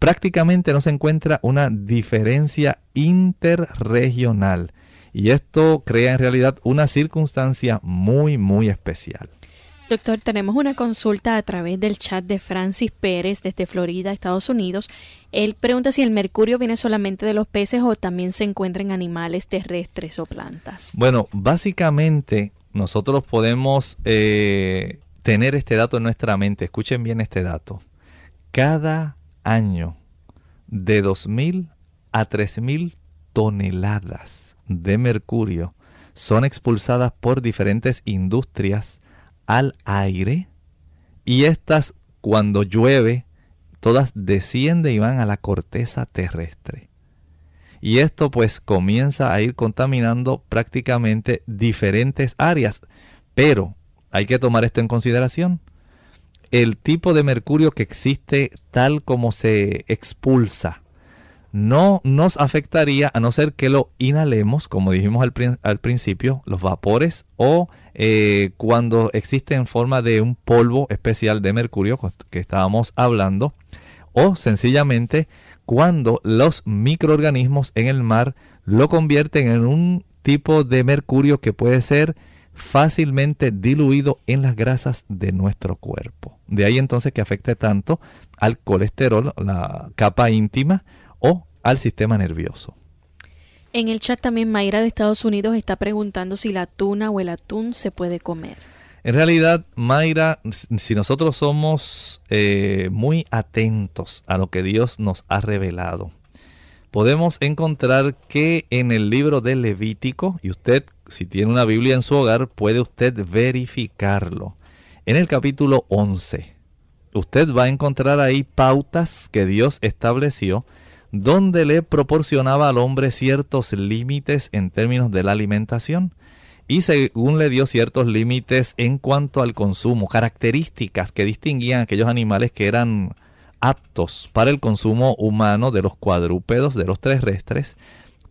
prácticamente no se encuentra una diferencia interregional. Y esto crea en realidad una circunstancia muy, muy especial. Doctor, tenemos una consulta a través del chat de Francis Pérez desde Florida, Estados Unidos. Él pregunta si el mercurio viene solamente de los peces o también se encuentra en animales terrestres o plantas. Bueno, básicamente nosotros podemos eh, tener este dato en nuestra mente. Escuchen bien este dato. Cada año de 2.000 a 3.000 toneladas de mercurio son expulsadas por diferentes industrias al aire y estas cuando llueve todas descienden y van a la corteza terrestre. Y esto pues comienza a ir contaminando prácticamente diferentes áreas. Pero hay que tomar esto en consideración. El tipo de mercurio que existe tal como se expulsa no nos afectaría a no ser que lo inhalemos, como dijimos al, principio, los vapores o eh, cuando existe en forma de un polvo especial de mercurio que estábamos hablando, o sencillamente cuando los microorganismos en el mar lo convierten en un tipo de mercurio que puede ser fácilmente diluido en las grasas de nuestro cuerpo. De ahí entonces que afecte tanto al colesterol, la capa íntima, o al sistema nervioso. En el chat también Mayra de Estados Unidos está preguntando si la tuna o el atún se puede comer. En realidad, Mayra, si nosotros somos eh, muy atentos a lo que Dios nos ha revelado, podemos encontrar que en el libro de Levítico, y usted si tiene una Biblia en su hogar, puede usted verificarlo. En el capítulo 11, usted va a encontrar ahí pautas que Dios estableció donde le proporcionaba al hombre ciertos límites en términos de la alimentación y según le dio ciertos límites en cuanto al consumo, características que distinguían a aquellos animales que eran aptos para el consumo humano de los cuadrúpedos, de los terrestres,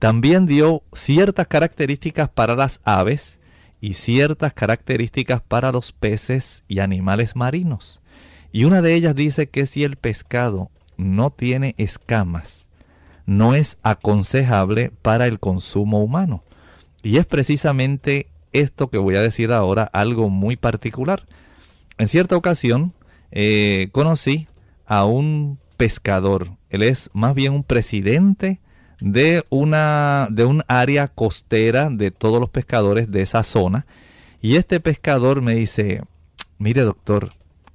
también dio ciertas características para las aves y ciertas características para los peces y animales marinos. Y una de ellas dice que si el pescado no tiene escamas, no es aconsejable para el consumo humano. Y es precisamente esto que voy a decir ahora algo muy particular. En cierta ocasión eh, conocí a un pescador. Él es más bien un presidente de una de un área costera de todos los pescadores de esa zona. Y este pescador me dice, mire doctor,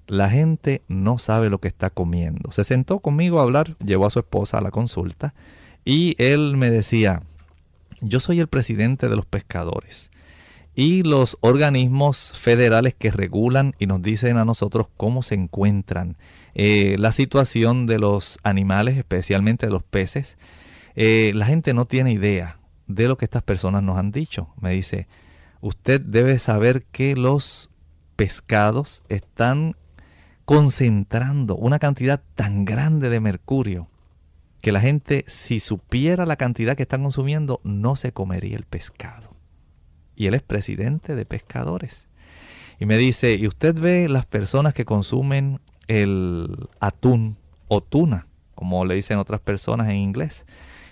la gente no sabe lo que está comiendo. Se sentó conmigo a hablar, llevó a su esposa a la consulta y él me decía, yo soy el presidente de los pescadores y los organismos federales que regulan y nos dicen a nosotros cómo se encuentran eh, la situación de los animales, especialmente de los peces. Eh, la gente no tiene idea de lo que estas personas nos han dicho. Me dice, usted debe saber que los pescados están concentrando una cantidad tan grande de mercurio que la gente, si supiera la cantidad que están consumiendo, no se comería el pescado. Y él es presidente de pescadores. Y me dice, ¿y usted ve las personas que consumen el atún o tuna, como le dicen otras personas en inglés?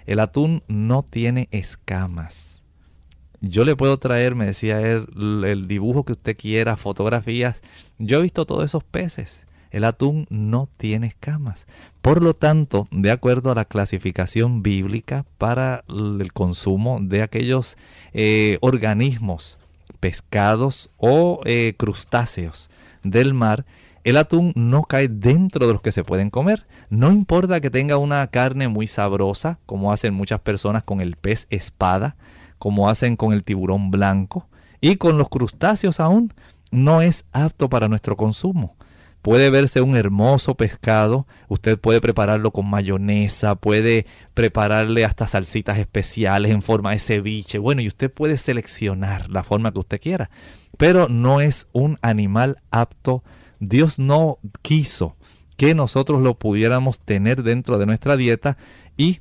El atún no tiene escamas. Yo le puedo traer, me decía él, el dibujo que usted quiera, fotografías. Yo he visto todos esos peces el atún no tiene escamas. Por lo tanto, de acuerdo a la clasificación bíblica para el consumo de aquellos eh, organismos, pescados o eh, crustáceos del mar, el atún no cae dentro de los que se pueden comer. No importa que tenga una carne muy sabrosa, como hacen muchas personas con el pez espada, como hacen con el tiburón blanco, y con los crustáceos aún, no es apto para nuestro consumo. Puede verse un hermoso pescado, usted puede prepararlo con mayonesa, puede prepararle hasta salsitas especiales en forma de ceviche. Bueno, y usted puede seleccionar la forma que usted quiera, pero no es un animal apto. Dios no quiso que nosotros lo pudiéramos tener dentro de nuestra dieta y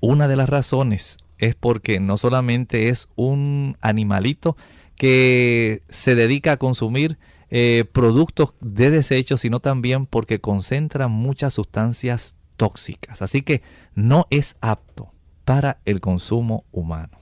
Una de las razones es porque no solamente es un animalito que se dedica a consumir eh, productos de desecho, sino también porque concentra muchas sustancias tóxicas. Así que no es apto para el consumo humano.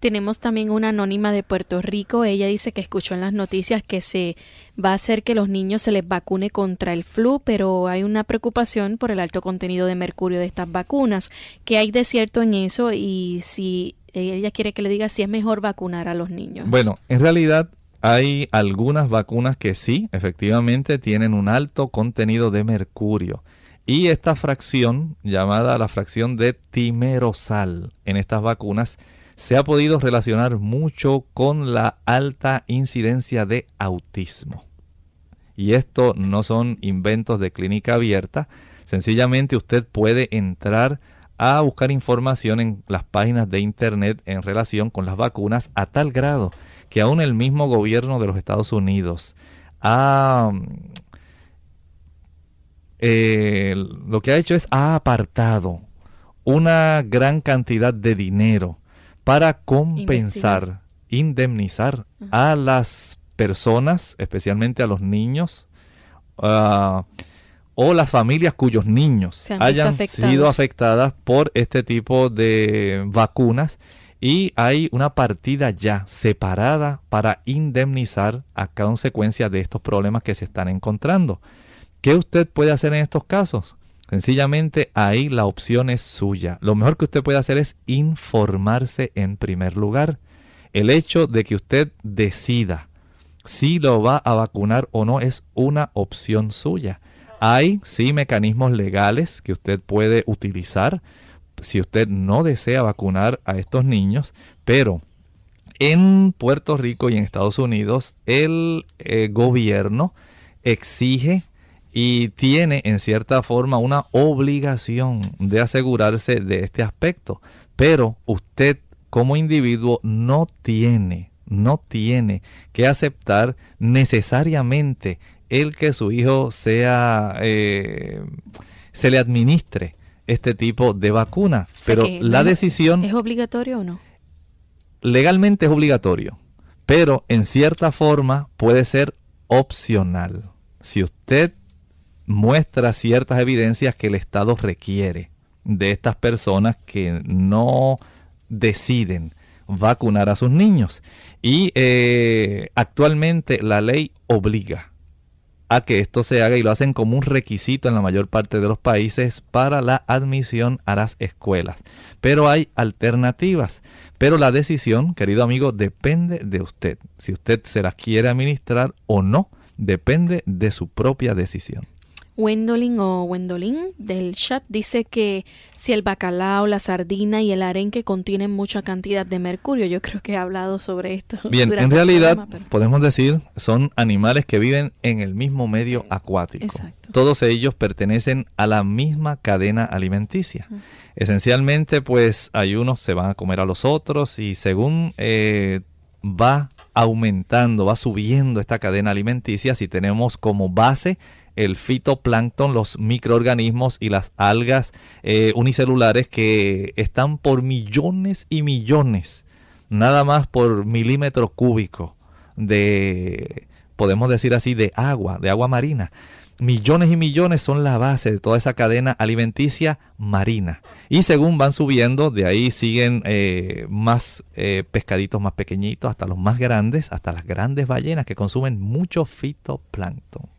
Tenemos también una anónima de Puerto Rico. Ella dice que escuchó en las noticias que se va a hacer que los niños se les vacune contra el flu, pero hay una preocupación por el alto contenido de mercurio de estas vacunas. ¿Qué hay de cierto en eso? Y si ella quiere que le diga si es mejor vacunar a los niños. Bueno, en realidad hay algunas vacunas que sí, efectivamente, tienen un alto contenido de mercurio. Y esta fracción, llamada la fracción de timerosal en estas vacunas, se ha podido relacionar mucho con la alta incidencia de autismo. Y esto no son inventos de clínica abierta, sencillamente usted puede entrar a buscar información en las páginas de internet en relación con las vacunas a tal grado que aún el mismo gobierno de los Estados Unidos ha eh, lo que ha hecho es ha apartado una gran cantidad de dinero para compensar, indemnizar a las personas, especialmente a los niños, ah, o las familias cuyos niños hayan sido afectadas por este tipo de vacunas y hay una partida ya separada para indemnizar a consecuencia de estos problemas que se están encontrando. ¿Qué usted puede hacer en estos casos? Sencillamente ahí la opción es suya. Lo mejor que usted puede hacer es informarse en primer lugar. El hecho de que usted decida si lo va a vacunar o no es una opción suya. Hay sí mecanismos legales que usted puede utilizar si usted no desea vacunar a estos niños, pero en Puerto Rico y en Estados Unidos el eh, gobierno exige y tiene en cierta forma una obligación de asegurarse de este aspecto. Pero usted como individuo no tiene, no tiene que aceptar necesariamente el que su hijo sea, eh, se le administre este tipo de vacuna. pero la decisión... ¿Es obligatorio o no? Legalmente es obligatorio, pero en cierta forma puede ser opcional. Si usted muestra ciertas evidencias que el Estado requiere de estas personas que no deciden vacunar a sus niños. Y eh, actualmente la ley obliga a que esto se haga y lo hacen como un requisito en la mayor parte de los países para la admisión a las escuelas. Pero hay alternativas. Pero la decisión, querido amigo, depende de usted. Si usted se las quiere administrar o no, depende de su propia decisión. Wendolin o Wendolin del chat dice que si el bacalao, la sardina y el arenque contienen mucha cantidad de mercurio, yo creo que he hablado sobre esto. Bien, en realidad podemos decir son animales que viven en el mismo medio acuático. Todos ellos pertenecen a la misma cadena alimenticia. Esencialmente, pues hay unos se van a comer a los otros y según eh, va aumentando, va subiendo esta cadena alimenticia, si tenemos como base el fitoplancton, los microorganismos y las algas eh, unicelulares que están por millones y millones, nada más por milímetro cúbico de, podemos decir así, de agua, de agua marina. Millones y millones son la base de toda esa cadena alimenticia marina. Y según van subiendo, de ahí siguen eh, más eh, pescaditos más pequeñitos, hasta los más grandes, hasta las grandes ballenas que consumen mucho fitoplancton.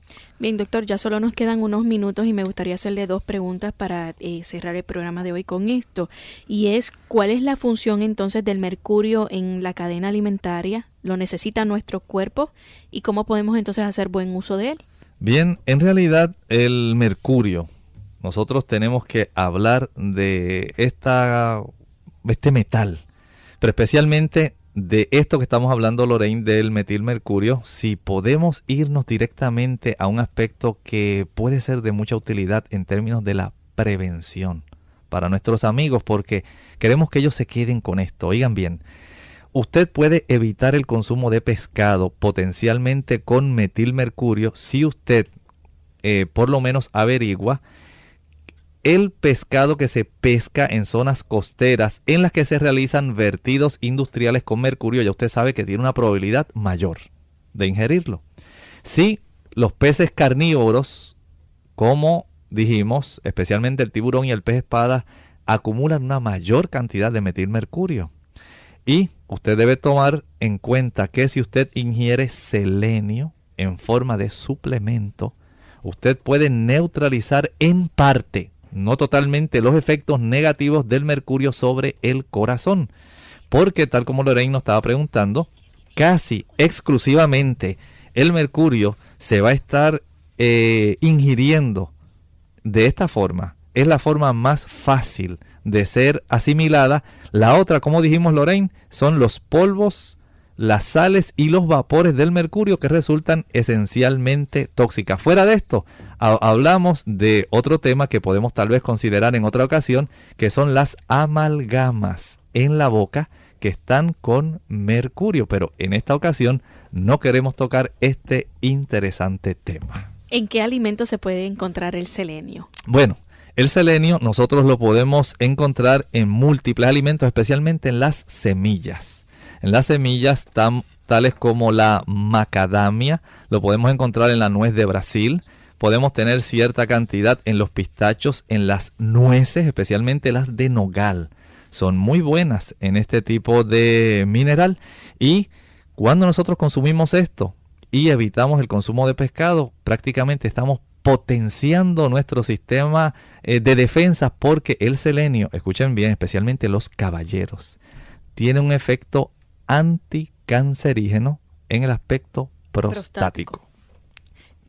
Bien, doctor, ya solo nos quedan unos minutos y me gustaría hacerle dos preguntas para eh, cerrar el programa de hoy con esto. Y es, ¿cuál es la función entonces del mercurio en la cadena alimentaria? ¿Lo necesita nuestro cuerpo? ¿Y cómo podemos entonces hacer buen uso de él? Bien, en realidad el mercurio, nosotros tenemos que hablar de esta, este metal, pero especialmente de esto que estamos hablando, Lorraine, del metilmercurio, si podemos irnos directamente a un aspecto que puede ser de mucha utilidad en términos de la prevención para nuestros amigos, porque queremos que ellos se queden con esto. Oigan bien, usted puede evitar el consumo de pescado potencialmente con metilmercurio si usted eh, por lo menos averigua el pescado que se pesca en zonas costeras en las que se realizan vertidos industriales con mercurio, ya usted sabe que tiene una probabilidad mayor de ingerirlo. Si los peces carnívoros, como dijimos, especialmente el tiburón y el pez espada, acumulan una mayor cantidad de metilmercurio. Y usted debe tomar en cuenta que si usted ingiere selenio en forma de suplemento, usted puede neutralizar en parte, no totalmente, los efectos negativos del mercurio sobre el corazón. Porque tal como Lorraine nos estaba preguntando, casi exclusivamente el mercurio se va a estar eh, ingiriendo de esta forma. Es la forma más fácil de ser asimilada. La otra, como dijimos Lorraine, son los polvos, las sales y los vapores del mercurio que resultan esencialmente tóxicas. Fuera de esto, hablamos de otro tema que podemos tal vez considerar en otra ocasión, que son las amalgamas en la boca que están con mercurio, pero en esta ocasión no queremos tocar este interesante tema. ¿En qué alimentos se puede encontrar el selenio? Bueno, el selenio nosotros lo podemos encontrar en múltiples alimentos, especialmente en las semillas. En las semillas tales como la macadamia, lo podemos encontrar en la nuez de Brasil, podemos tener cierta cantidad en los pistachos, en las nueces, especialmente las de nogal. Son muy buenas en este tipo de mineral. Y cuando nosotros consumimos esto y evitamos el consumo de pescado, prácticamente estamos potenciando nuestro sistema eh, de defensa porque el selenio, escuchen bien, especialmente los caballeros, tiene un efecto anticancerígeno en el aspecto prostático.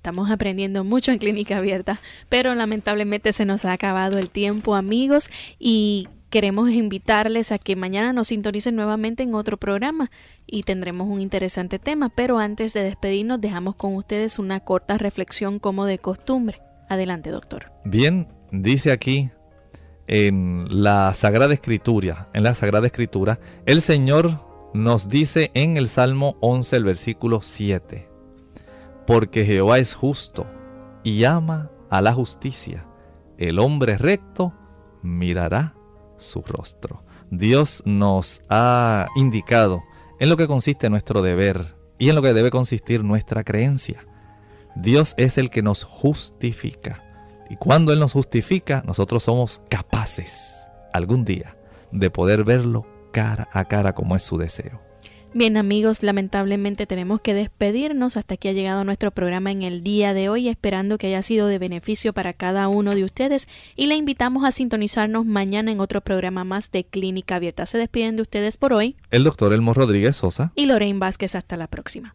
Estamos aprendiendo mucho en clínica abierta, pero lamentablemente se nos ha acabado el tiempo, amigos, y queremos invitarles a que mañana nos sintonicen nuevamente en otro programa y tendremos un interesante tema, pero antes de despedirnos dejamos con ustedes una corta reflexión como de costumbre. Adelante, doctor. Bien, dice aquí en la Sagrada Escritura, en la Sagrada Escritura, el Señor nos dice en el Salmo 11, el versículo 7, porque Jehová es justo y ama a la justicia. El hombre recto mirará su rostro. Dios nos ha indicado en lo que consiste nuestro deber y en lo que debe consistir nuestra creencia. Dios es el que nos justifica. Y cuando Él nos justifica, nosotros somos capaces algún día de poder verlo cara a cara como es su deseo. Bien amigos, lamentablemente tenemos que despedirnos. Hasta aquí ha llegado nuestro programa en el día de hoy, esperando que haya sido de beneficio para cada uno de ustedes y le invitamos a sintonizarnos mañana en otro programa más de Clínica Abierta. Se despiden de ustedes por hoy. El doctor Elmo Rodríguez Sosa. Y Lorraine Vázquez. Hasta la próxima.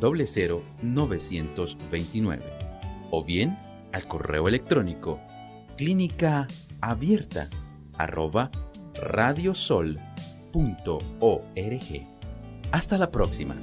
00929 o bien al correo electrónico clínica abierta arroba radiosol.org. Hasta la próxima.